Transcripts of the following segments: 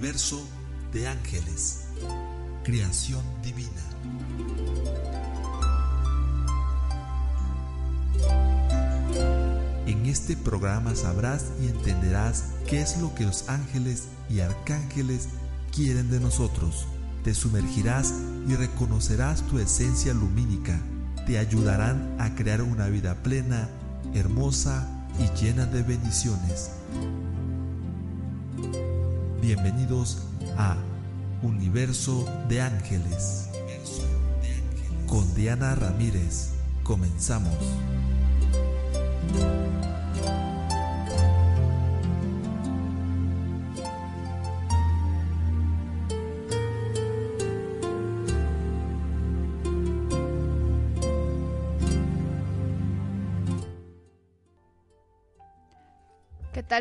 Universo de ángeles. Creación divina. En este programa sabrás y entenderás qué es lo que los ángeles y arcángeles quieren de nosotros. Te sumergirás y reconocerás tu esencia lumínica. Te ayudarán a crear una vida plena, hermosa y llena de bendiciones. Bienvenidos a Universo de Ángeles. Con Diana Ramírez. Comenzamos.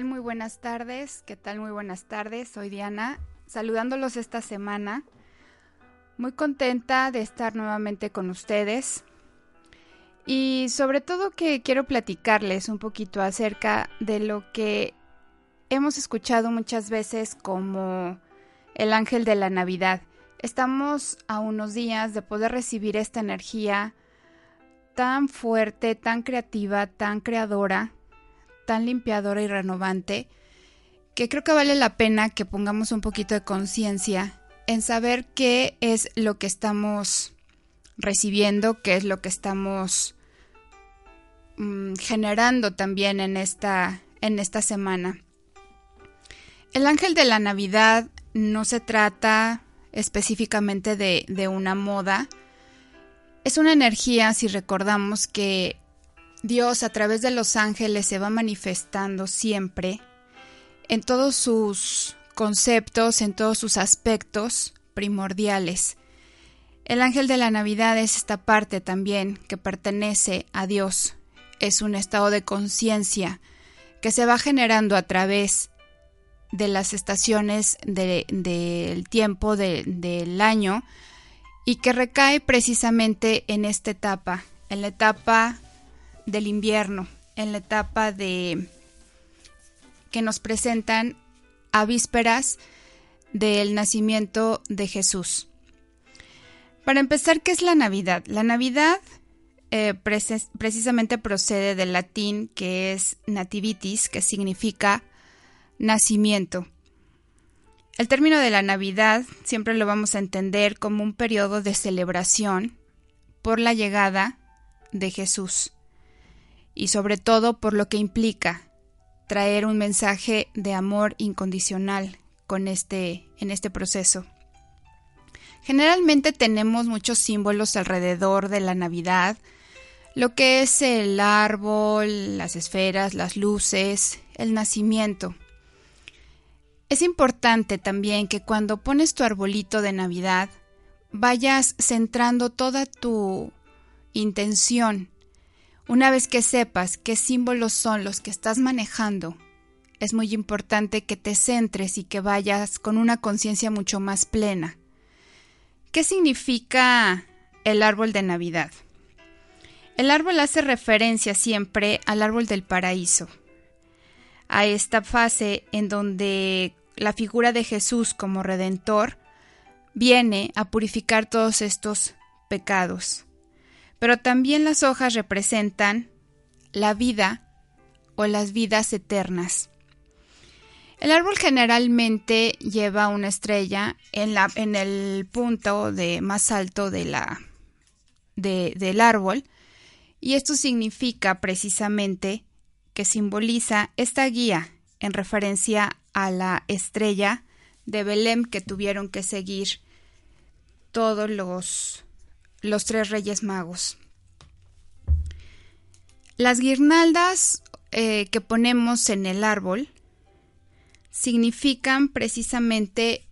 Muy buenas tardes. ¿Qué tal? Muy buenas tardes. Soy Diana, saludándolos esta semana. Muy contenta de estar nuevamente con ustedes. Y sobre todo que quiero platicarles un poquito acerca de lo que hemos escuchado muchas veces como el ángel de la Navidad. Estamos a unos días de poder recibir esta energía tan fuerte, tan creativa, tan creadora tan limpiadora y renovante que creo que vale la pena que pongamos un poquito de conciencia en saber qué es lo que estamos recibiendo, qué es lo que estamos mm, generando también en esta, en esta semana. El ángel de la Navidad no se trata específicamente de, de una moda, es una energía, si recordamos que Dios a través de los ángeles se va manifestando siempre en todos sus conceptos, en todos sus aspectos primordiales. El ángel de la Navidad es esta parte también que pertenece a Dios. Es un estado de conciencia que se va generando a través de las estaciones del de, tiempo de, del año y que recae precisamente en esta etapa, en la etapa del invierno, en la etapa de que nos presentan a vísperas del nacimiento de Jesús. Para empezar, ¿qué es la Navidad? La Navidad eh, precisamente procede del latín que es nativitis, que significa nacimiento. El término de la Navidad siempre lo vamos a entender como un periodo de celebración por la llegada de Jesús y sobre todo por lo que implica traer un mensaje de amor incondicional con este en este proceso. Generalmente tenemos muchos símbolos alrededor de la Navidad, lo que es el árbol, las esferas, las luces, el nacimiento. Es importante también que cuando pones tu arbolito de Navidad vayas centrando toda tu intención una vez que sepas qué símbolos son los que estás manejando, es muy importante que te centres y que vayas con una conciencia mucho más plena. ¿Qué significa el árbol de Navidad? El árbol hace referencia siempre al árbol del paraíso, a esta fase en donde la figura de Jesús como redentor viene a purificar todos estos pecados pero también las hojas representan la vida o las vidas eternas. El árbol generalmente lleva una estrella en, la, en el punto de más alto de la, de, del árbol y esto significa precisamente que simboliza esta guía en referencia a la estrella de Belém que tuvieron que seguir todos los los tres reyes magos. Las guirnaldas eh, que ponemos en el árbol significan precisamente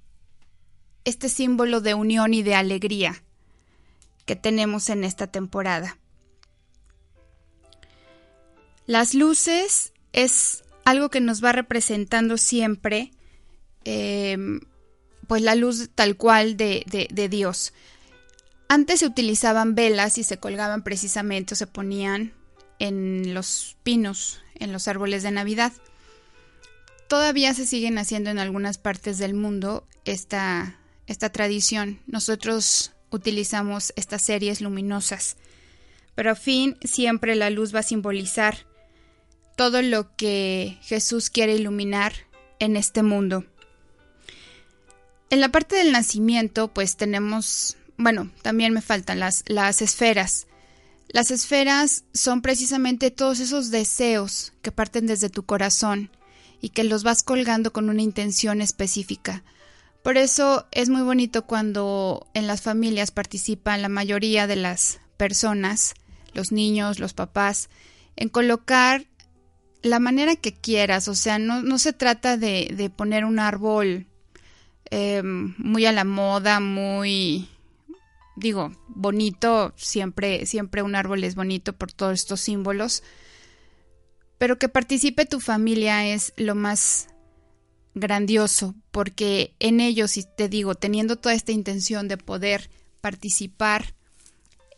este símbolo de unión y de alegría que tenemos en esta temporada. Las luces es algo que nos va representando siempre, em, pues la luz tal cual de, de Dios. Antes se utilizaban velas y se colgaban precisamente o se ponían en los pinos, en los árboles de Navidad. Todavía se siguen haciendo en algunas partes del mundo esta, esta tradición. Nosotros utilizamos estas series luminosas, pero a fin siempre la luz va a simbolizar todo lo que Jesús quiere iluminar en este mundo. En la parte del nacimiento, pues tenemos, bueno, también me faltan las, las esferas. Las esferas son precisamente todos esos deseos que parten desde tu corazón y que los vas colgando con una intención específica. Por eso es muy bonito cuando en las familias participan la mayoría de las personas, los niños, los papás, en colocar la manera que quieras, o sea, no, se trata de, poner un árbol em, muy a la moda, muy, digo, bonito, siempre, siempre un árbol es bonito por todos estos símbolos, pero que participe tu familia es lo más grandioso, porque en ellos, y te digo, teniendo toda esta intención de poder participar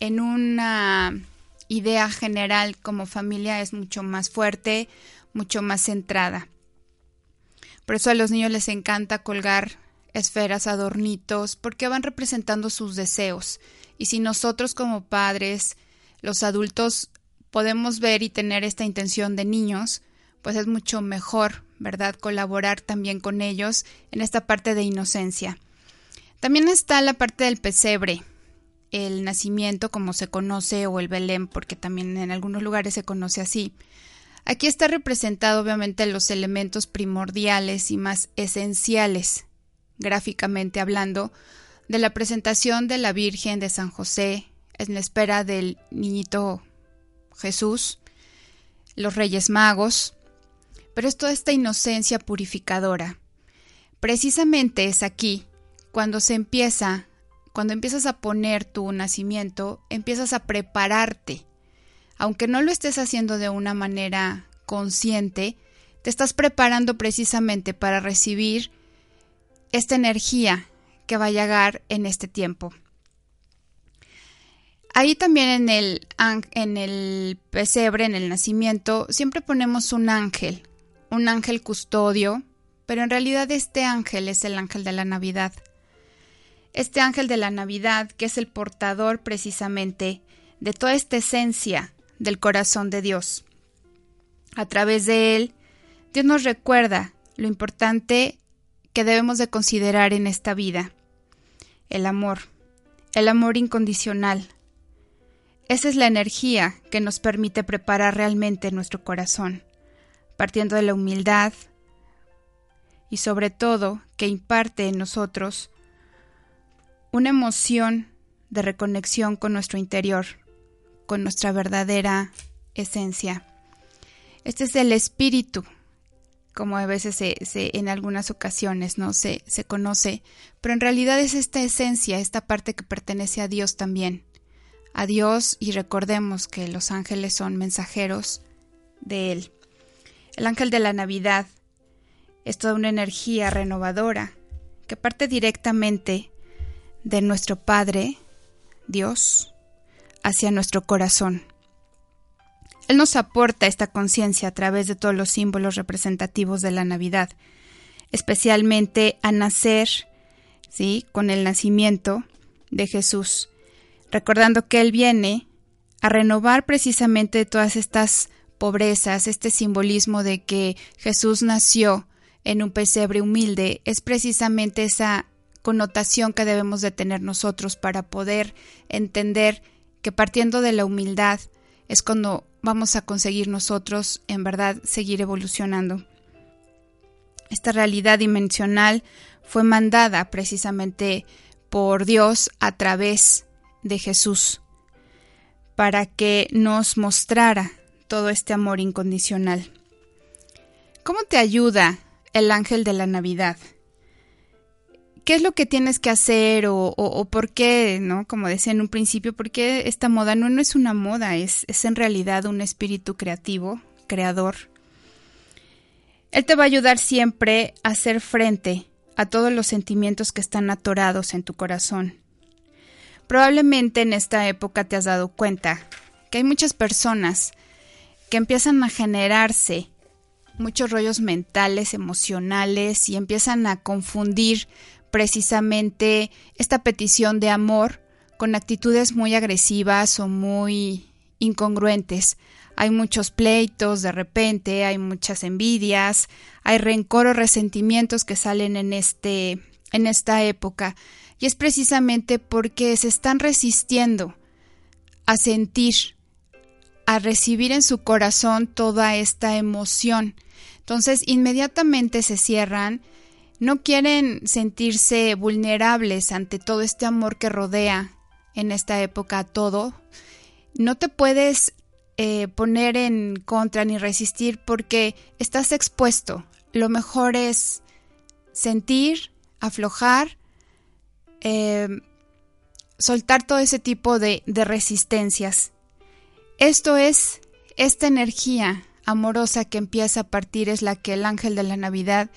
en una idea general como familia es mucho más fuerte, mucho más centrada. Por eso a los niños les encanta colgar esferas, adornitos, porque van representando sus deseos. Y si nosotros como padres, los adultos, podemos ver y tener esta intención de niños, pues es mucho mejor, ¿verdad? Colaborar también con ellos en esta parte de inocencia. También está la parte del pesebre, el nacimiento como se conoce o el Belén, porque también en algunos lugares se conoce así. Aquí está representado obviamente los elementos primordiales y más esenciales, gráficamente hablando, de la presentación de la Virgen de San José en la espera del niñito Jesús, los Reyes Magos, pero es toda esta inocencia purificadora. Precisamente es aquí cuando se empieza cuando empiezas a poner tu nacimiento, empiezas a prepararte. Aunque no lo estés haciendo de una manera consciente, te estás preparando precisamente para recibir esta energía que va a llegar en este tiempo. Ahí también en el, en el pesebre, en el nacimiento, siempre ponemos un ángel, un ángel custodio, pero en realidad este ángel es el ángel de la Navidad este ángel de la Navidad, que es el portador precisamente de toda esta esencia del corazón de Dios. A través de él, Dios nos recuerda lo importante que debemos de considerar en esta vida, el amor, el amor incondicional. Esa es la energía que nos permite preparar realmente nuestro corazón, partiendo de la humildad y sobre todo que imparte en nosotros una emoción de reconexión con nuestro interior, con nuestra verdadera esencia. Este es el espíritu, como a veces se, en algunas ocasiones no se, se conoce, pero en realidad es esta esencia, esta parte que pertenece a Dios también. A Dios y recordemos que los ángeles son mensajeros de Él. El ángel de la Navidad es toda una energía renovadora que parte directamente de nuestro Padre, Dios, hacia nuestro corazón. Él nos aporta esta conciencia a través de todos los símbolos representativos de la Navidad, especialmente a nacer, ¿sí? con el nacimiento de Jesús, recordando que Él viene a renovar precisamente todas estas pobrezas, este simbolismo de que Jesús nació en un pesebre humilde, es precisamente esa connotación que debemos de tener nosotros para poder entender que partiendo de la humildad es cuando vamos a conseguir nosotros en verdad seguir evolucionando. Esta realidad dimensional fue mandada precisamente por Dios a través de Jesús para que nos mostrara todo este amor incondicional. ¿Cómo te ayuda el ángel de la Navidad? ¿Qué es lo que tienes que hacer o, por qué, no? Como decía en un principio, ¿por qué esta moda no, no es una moda, es, es en realidad un espíritu creativo, creador. Él te va a ayudar siempre a hacer frente a todos los sentimientos que están atorados en tu corazón. Probablemente en esta época te has dado cuenta que hay muchas personas que empiezan a generarse muchos rollos mentales, emocionales y empiezan a confundir precisamente esta petición de amor con actitudes muy agresivas o muy incongruentes. Hay muchos pleitos de repente, hay muchas envidias, hay rencor o resentimientos que salen en este en esta época y es precisamente porque se están resistiendo a sentir a recibir en su corazón toda esta emoción. Entonces, inmediatamente se cierran, no quieren sentirse vulnerables ante todo este amor que rodea en esta época todo. No te puedes eh, poner en contra ni resistir porque estás expuesto. Lo mejor es sentir, aflojar, eh, soltar todo ese tipo de resistencias esto es, esta energía amorosa que empieza a partir es la que el ángel de la Navidad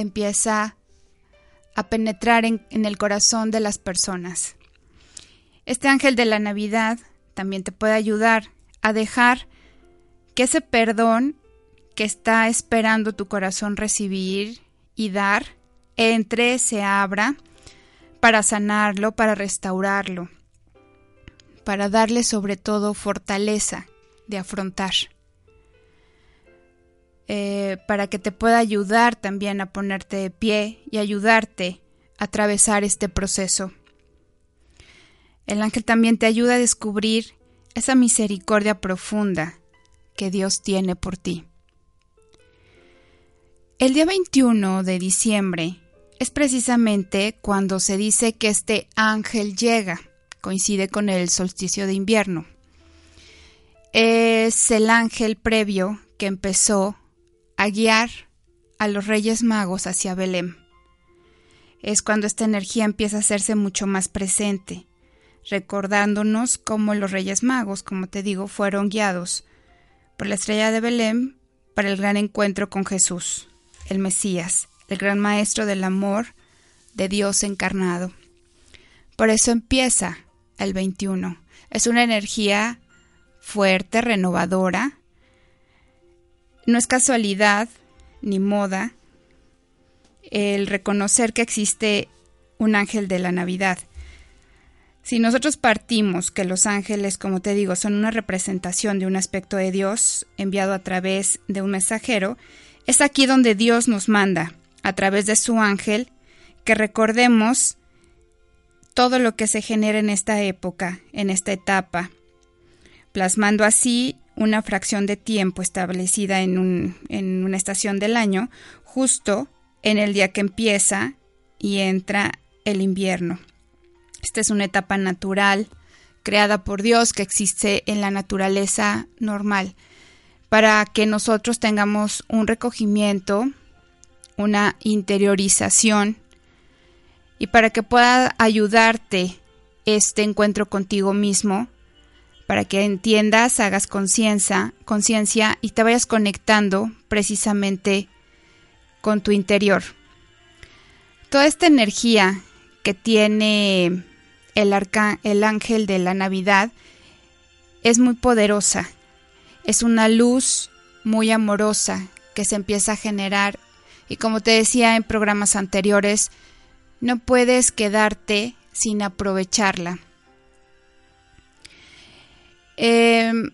empieza a penetrar en, el corazón de las personas. Este ángel de la Navidad también te puede ayudar a dejar que ese perdón que está esperando tu corazón recibir y dar entre, se abra para sanarlo, para restaurarlo para darle sobre todo fortaleza de afrontar, eh, para que te pueda ayudar también a ponerte de pie y ayudarte a atravesar este proceso. El ángel también te ayuda a descubrir esa misericordia profunda que Dios tiene por ti. El día 21 de diciembre es precisamente cuando se dice que este ángel llega coincide con el solsticio de invierno. Es el ángel previo que empezó a guiar a los Reyes Magos hacia Belén. Es cuando esta energía empieza a hacerse mucho más presente, recordándonos cómo los Reyes Magos, como te digo, fueron guiados por la estrella de Belén para el gran encuentro con Jesús, el Mesías, el gran maestro del amor de Dios encarnado. Por eso empieza el 21. Es una energía fuerte, renovadora. No es casualidad ni moda el reconocer que existe un ángel de la Navidad. Si nosotros partimos que los ángeles, como te digo, son una representación de un aspecto de Dios enviado a través de un mensajero, es aquí donde Dios nos manda, a través de su ángel, que recordemos todo lo que se genera en esta época, en esta etapa, plasmando así una fracción de tiempo establecida en, una estación del año, justo en el día que empieza y entra el invierno. Esta es una etapa natural, creada por Dios, que existe en la naturaleza normal, para que nosotros tengamos un recogimiento, una interiorización y para que pueda ayudarte este encuentro contigo mismo, para que entiendas, hagas conciencia, conciencia y te vayas conectando precisamente con tu interior. Toda esta energía que tiene el, el ángel de la Navidad es muy poderosa. Es una luz muy amorosa que se empieza a generar y como te decía en programas anteriores, no puedes quedarte sin aprovecharla. Em,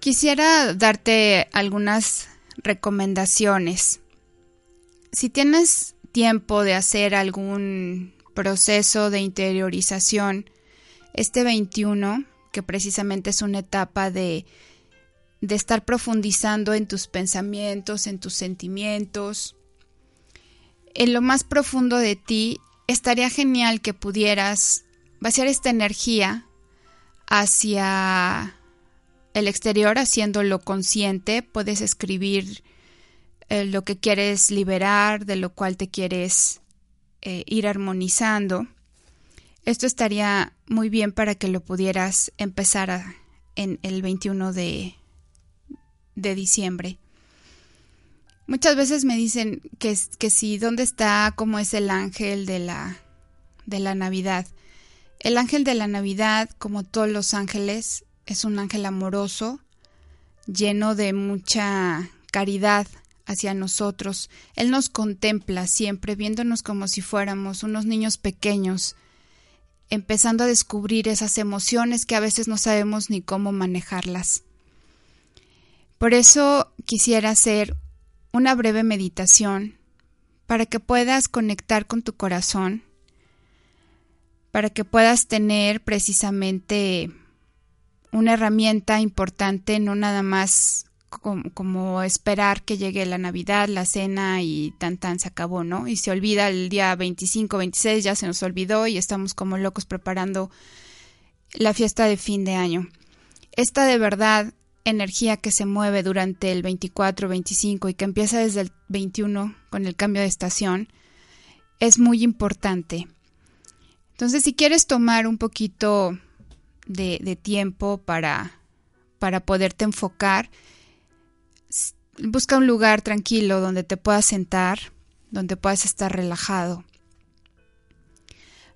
quisiera darte algunas recomendaciones. Si tienes tiempo de hacer algún proceso de interiorización, este 21, que precisamente es una etapa de, de estar profundizando en tus pensamientos, en tus sentimientos, en lo más profundo de ti, estaría genial que pudieras vaciar esta energía hacia el exterior haciéndolo consciente, puedes escribir eh, lo que quieres liberar, de lo cual te quieres eh, ir armonizando. Esto estaría muy bien para que lo pudieras empezar en el 21 de, de diciembre. Muchas veces me dicen que, que si, ¿dónde está? ¿Cómo es el ángel de la, de la Navidad? El ángel de la Navidad, como todos los ángeles, es un ángel amoroso, lleno de mucha caridad hacia nosotros. Él nos contempla siempre, viéndonos como si fuéramos unos niños pequeños, empezando a descubrir esas emociones que a veces no sabemos ni cómo manejarlas. Por eso quisiera hacer una breve meditación para que puedas conectar con tu corazón, para que puedas tener precisamente una herramienta importante, no nada más como, esperar que llegue la Navidad, la cena y tan tan se acabó, ¿no? Y se olvida el día 25, 26, ya se nos olvidó y estamos como locos preparando la fiesta de fin de año. Esta de verdad energía que se mueve durante el 24, 25 y que empieza desde el 21 con el cambio de estación es muy importante. Entonces, si quieres tomar un poquito de, tiempo para, para poderte enfocar, busca un lugar tranquilo donde te puedas sentar, donde puedas estar relajado.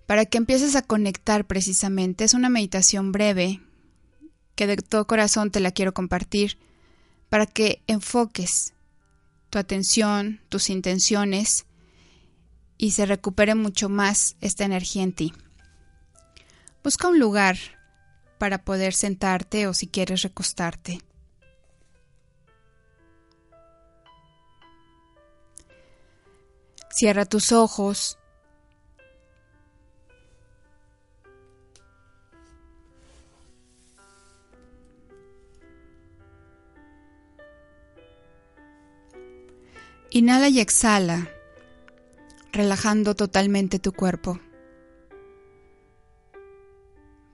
Para que empieces a conectar precisamente, es una meditación breve que de todo corazón te la quiero compartir, para que enfoques tu atención, tus intenciones y se recupere mucho más esta energía en ti. Busca un lugar para poder sentarte o si quieres recostarte. Cierra tus ojos. Inhala y exhala, relajando totalmente tu cuerpo.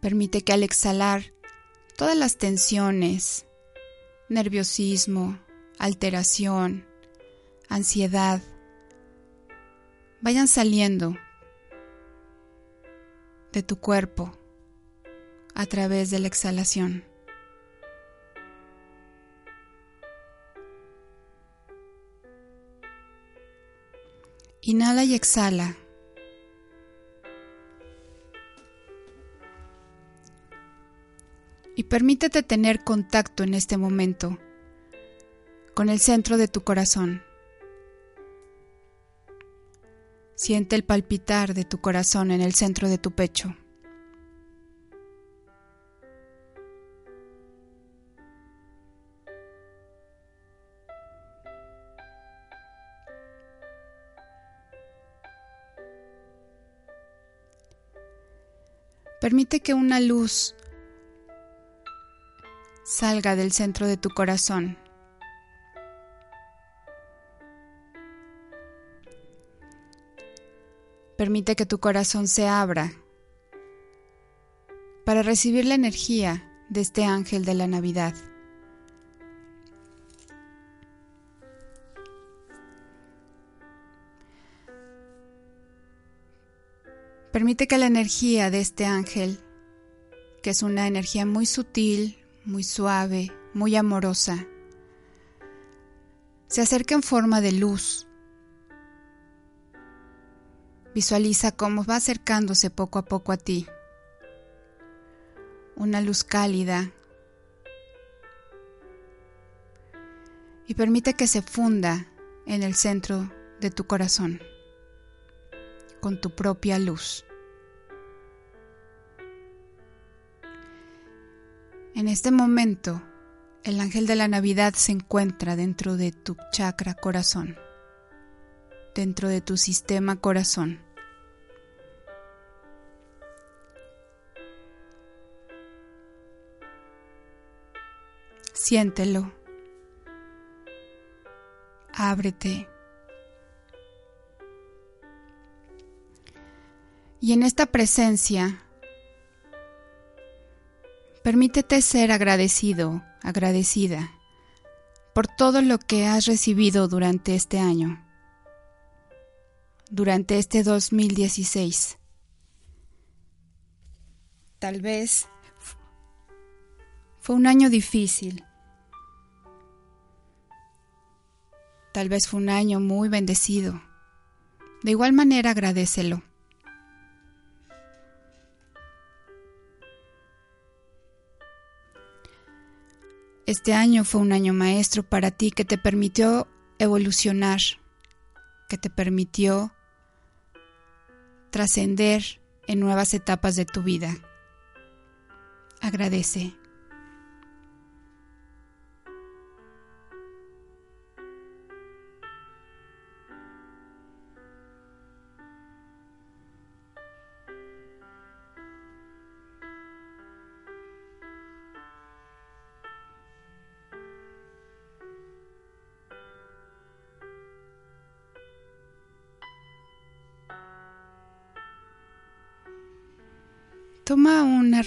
Permite que al exhalar todas las tensiones, nerviosismo, alteración, ansiedad, vayan saliendo de tu cuerpo a través de la exhalación. Inhala y exhala y permítete tener contacto en este momento con el centro de tu corazón. Siente el palpitar de tu corazón en el centro de tu pecho. Permite que una luz salga del centro de tu corazón. Permite que tu corazón se abra para recibir la energía de este ángel de la Navidad. Permite que la energía de este ángel, que es una energía muy sutil, muy suave, muy amorosa. Se acerca en forma de luz. Visualiza cómo va acercándose poco a poco a ti. Una luz cálida. Y permite que se funda en el centro de tu corazón, con tu propia luz. En este momento, el ángel de la Navidad se encuentra dentro de tu chakra corazón, dentro de tu sistema corazón. Siéntelo. Ábrete. Y en esta presencia Permítete ser agradecido agradecida por todo lo que has recibido durante este año, durante este 2016. Tal vez fue un año difícil. Tal vez fue un año muy bendecido. De igual manera agradecelo. Este año fue un año maestro para ti que te permitió evolucionar, que te permitió trascender en nuevas etapas de tu vida. Agradece.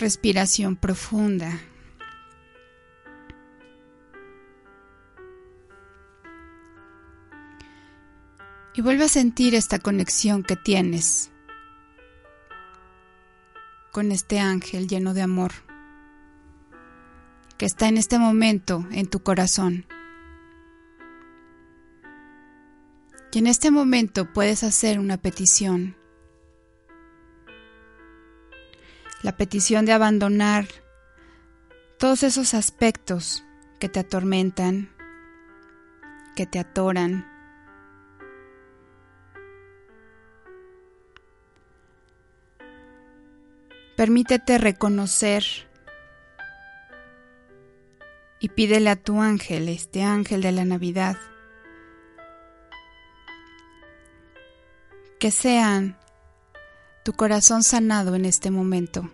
Respiración profunda. Y vuelve a sentir esta conexión que tienes con este ángel lleno de amor que está en este momento en tu corazón. Y en este momento puedes hacer una petición petición de abandonar todos esos aspectos que te atormentan, que te atoran. Permítete reconocer y pídele a tu ángel, este ángel de la Navidad, que sean tu corazón sanado en este momento.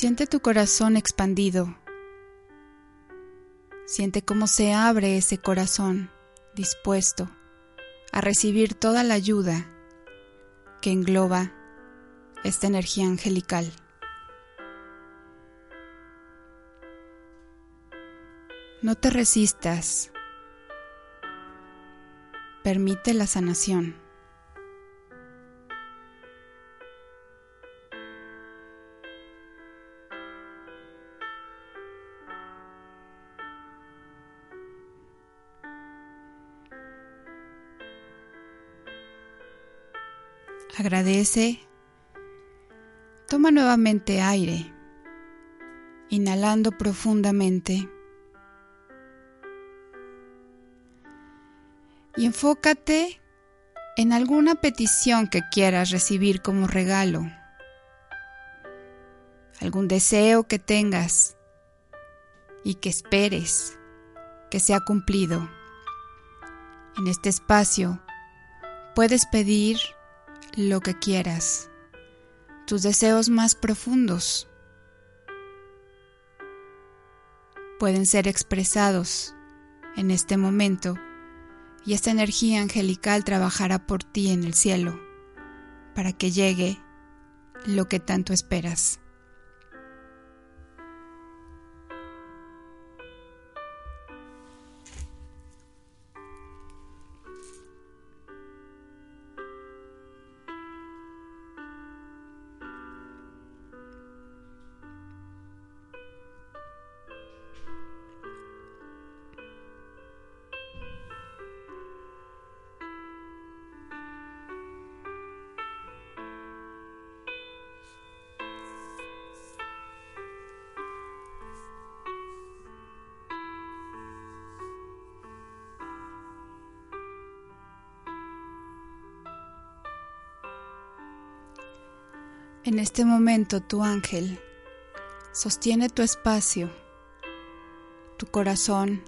Siente tu corazón expandido. Siente cómo se abre ese corazón dispuesto a recibir toda la ayuda que engloba esta energía angelical. No te resistas. Permite la sanación. Agradece Toma nuevamente aire, inhalando profundamente. Y enfócate en alguna petición que quieras recibir como regalo, algún deseo que tengas y que esperes que sea cumplido. En este espacio puedes pedir lo que quieras tus deseos más profundos pueden ser expresados en este momento y esta energía angelical trabajará por ti en el cielo para que llegue lo que tanto esperas. En este momento tu ángel sostiene tu espacio, tu corazón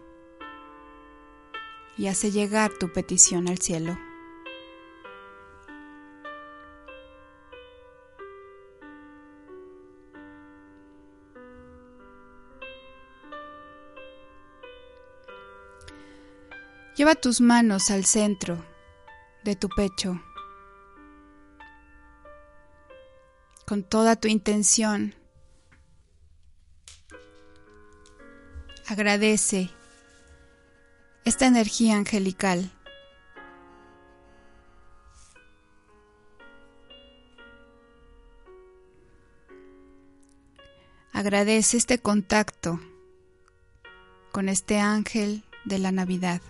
y hace llegar tu petición al cielo. Lleva tus manos al centro de tu pecho con toda tu intención. Agradece esta energía angelical. Agradece este contacto con este ángel de la Navidad.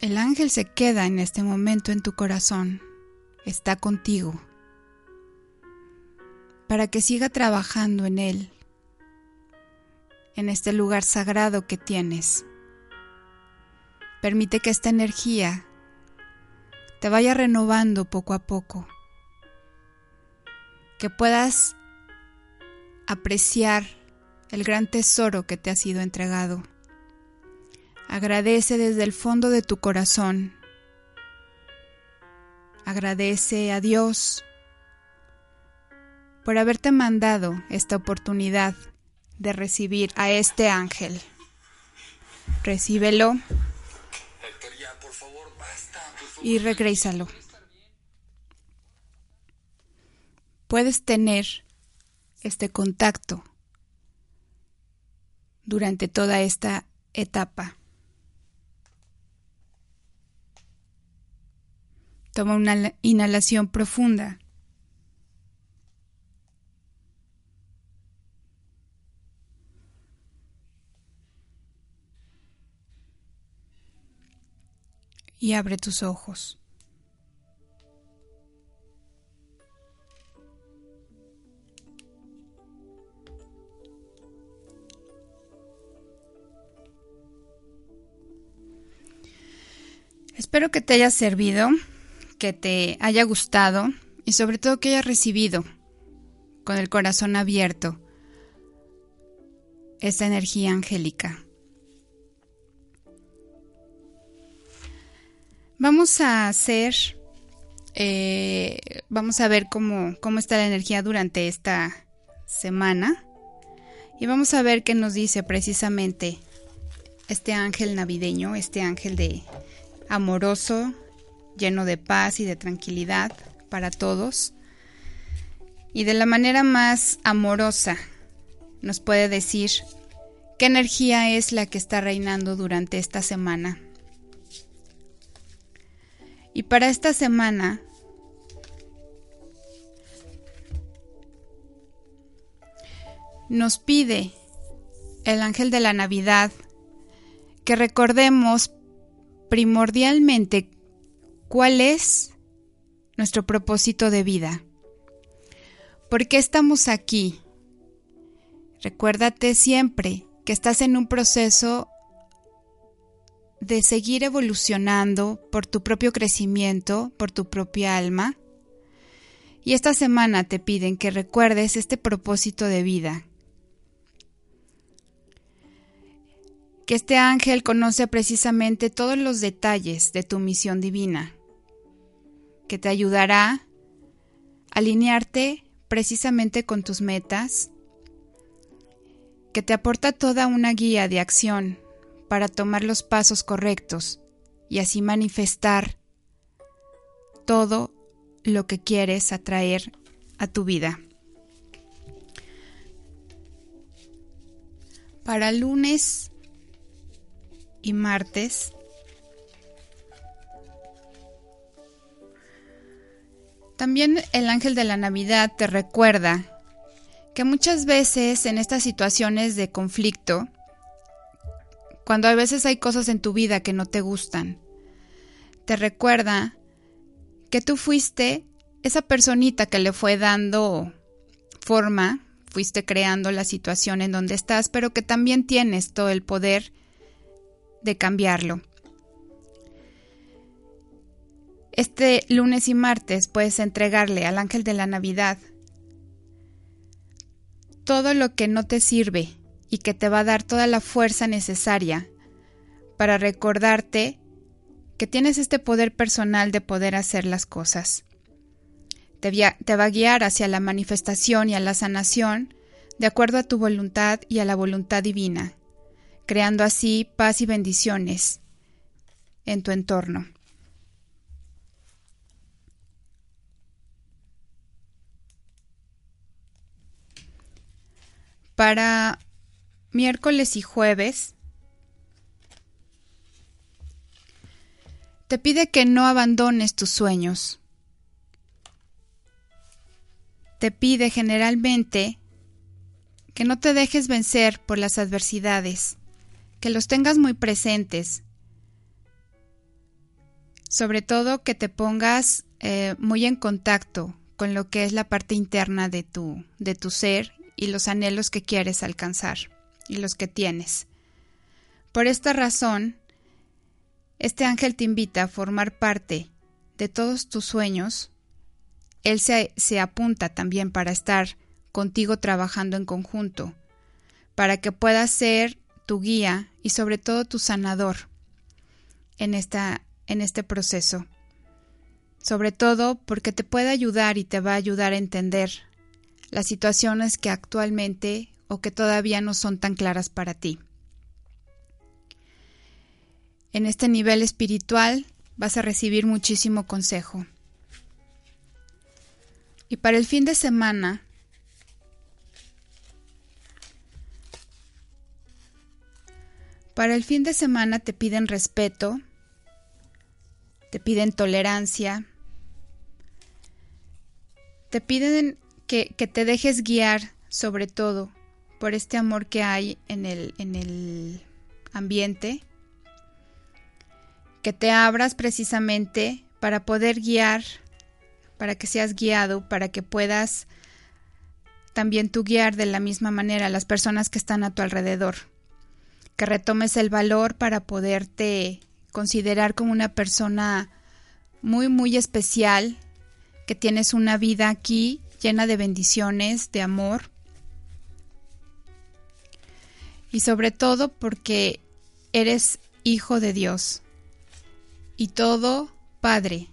El ángel se queda en este momento en tu corazón, está contigo, para que siga trabajando en él, en este lugar sagrado que tienes. Permite que esta energía te vaya renovando poco a poco, que puedas apreciar el gran tesoro que te ha sido entregado. Agradece desde el fondo de tu corazón. Agradece a Dios por haberte mandado esta oportunidad de recibir a este ángel. Recíbelo y regrésalo. Puedes tener este contacto durante toda esta etapa. Toma una inhalación profunda. Y abre tus ojos. Espero que te haya servido que te haya gustado y sobre todo que hayas recibido con el corazón abierto esta energía angélica. Vamos a hacer, eh, vamos a ver cómo, cómo está la energía durante esta semana y vamos a ver qué nos dice precisamente este ángel navideño, este ángel de amoroso, lleno de paz y de tranquilidad para todos. Y de la manera más amorosa nos puede decir qué energía es la que está reinando durante esta semana. Y para esta semana nos pide el ángel de la Navidad que recordemos primordialmente ¿Cuál es nuestro propósito de vida? ¿Por qué estamos aquí? Recuérdate siempre que estás en un proceso de seguir evolucionando por tu propio crecimiento, por tu propia alma. Y esta semana te piden que recuerdes este propósito de vida. Que este ángel conoce precisamente todos los detalles de tu misión divina que te ayudará a alinearte precisamente con tus metas, que te aporta toda una guía de acción para tomar los pasos correctos y así manifestar todo lo que quieres atraer a tu vida. Para lunes y martes También el ángel de la Navidad te recuerda que muchas veces en estas situaciones de conflicto, cuando a veces hay cosas en tu vida que no te gustan, te recuerda que tú fuiste esa personita que le fue dando forma, fuiste creando la situación en donde estás, pero que también tienes todo el poder de cambiarlo. Este lunes y martes puedes entregarle al ángel de la Navidad todo lo que no te sirve y que te va a dar toda la fuerza necesaria para recordarte que tienes este poder personal de poder hacer las cosas. Te, va a guiar hacia la manifestación y a la sanación de acuerdo a tu voluntad y a la voluntad divina, creando así paz y bendiciones en tu entorno. Para miércoles y jueves, te pide que no abandones tus sueños. Te pide generalmente que no te dejes vencer por las adversidades, que los tengas muy presentes, sobre todo que te pongas eh, muy en contacto con lo que es la parte interna de tu, de tu ser y los anhelos que quieres alcanzar y los que tienes. Por esta razón, este ángel te invita a formar parte de todos tus sueños. Él se, se apunta también para estar contigo trabajando en conjunto, para que puedas ser tu guía y sobre todo tu sanador en, esta, en este proceso. Sobre todo porque te puede ayudar y te va a ayudar a entender las situaciones que actualmente o que todavía no son tan claras para ti. En este nivel espiritual vas a recibir muchísimo consejo. Y para el fin de semana, para el fin de semana te piden respeto, te piden tolerancia, te piden que, te dejes guiar sobre todo por este amor que hay en el, en el ambiente, que te abras precisamente para poder guiar, para que seas guiado, para que puedas también tú guiar de la misma manera a las personas que están a tu alrededor, que retomes el valor para poderte considerar como una persona muy, muy especial, que tienes una vida aquí llena de bendiciones, de amor. Y sobre todo porque eres hijo de Dios. Y todo padre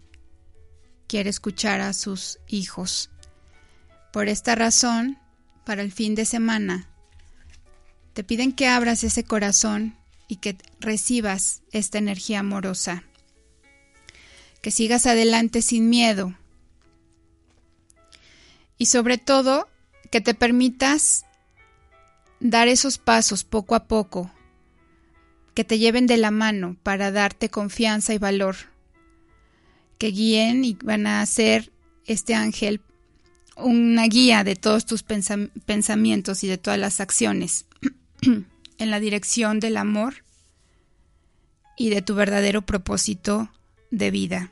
quiere escuchar a sus hijos. Por esta razón, para el fin de semana, te piden que abras ese corazón y que recibas esta energía amorosa. Que sigas adelante sin miedo, y sobre todo que te permitas dar esos pasos poco a poco que te lleven de la mano para darte confianza y valor, que guíen y van a hacer este ángel una guía de todos tus pensamientos y de todas las acciones en la dirección del amor y de tu verdadero propósito de vida.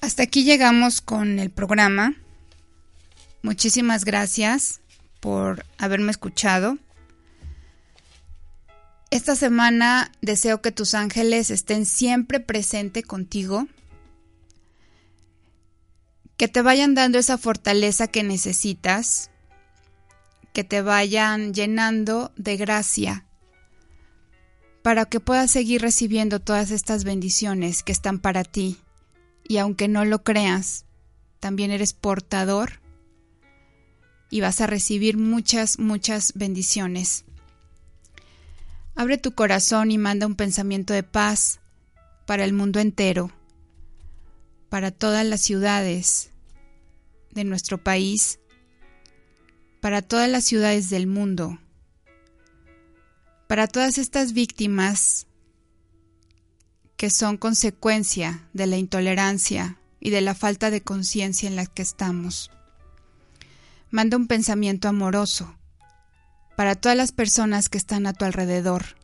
Hasta aquí llegamos con el programa. Muchísimas gracias por haberme escuchado. Esta semana deseo que tus ángeles estén siempre presente contigo, que te vayan dando esa fortaleza que necesitas, que te vayan llenando de gracia para que puedas seguir recibiendo todas estas bendiciones que están para ti y aunque no lo creas, también eres portador y vas a recibir muchas, muchas bendiciones. Abre tu corazón y manda un pensamiento de paz para el mundo entero, para todas las ciudades de nuestro país, para todas las ciudades del mundo, para todas estas víctimas que son consecuencia de la intolerancia y de la falta de conciencia en la que estamos. Manda un pensamiento amoroso para todas las personas que están a tu alrededor.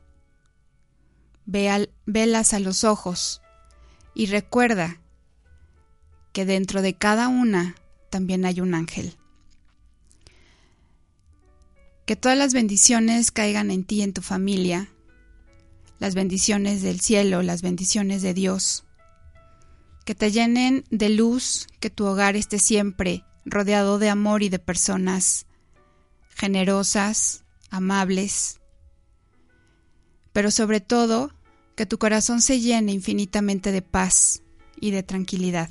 Ve velas a los ojos y recuerda que dentro de cada una también hay un ángel. Que todas las bendiciones caigan en ti y en tu familia las bendiciones del cielo, las bendiciones de Dios. Que te llenen de luz, que tu hogar esté siempre rodeado de amor y de personas generosas, amables, pero sobre todo que tu corazón se llene infinitamente de paz y de tranquilidad.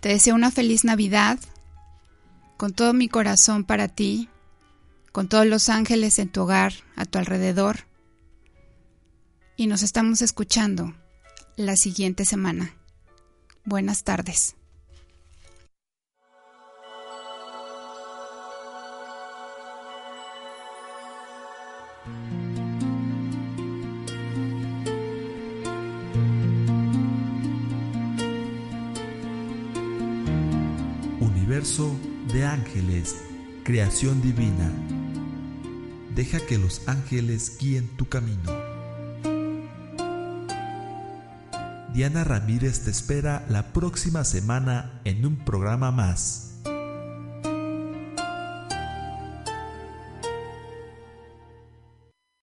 Te deseo una feliz Navidad, con todo mi corazón para ti, con todos los ángeles en tu hogar, a tu alrededor. Y nos estamos escuchando la siguiente semana. Buenas tardes. Universo de ángeles, creación divina. Deja que los ángeles guíen tu camino. Diana Ramírez te espera la próxima semana en un programa más.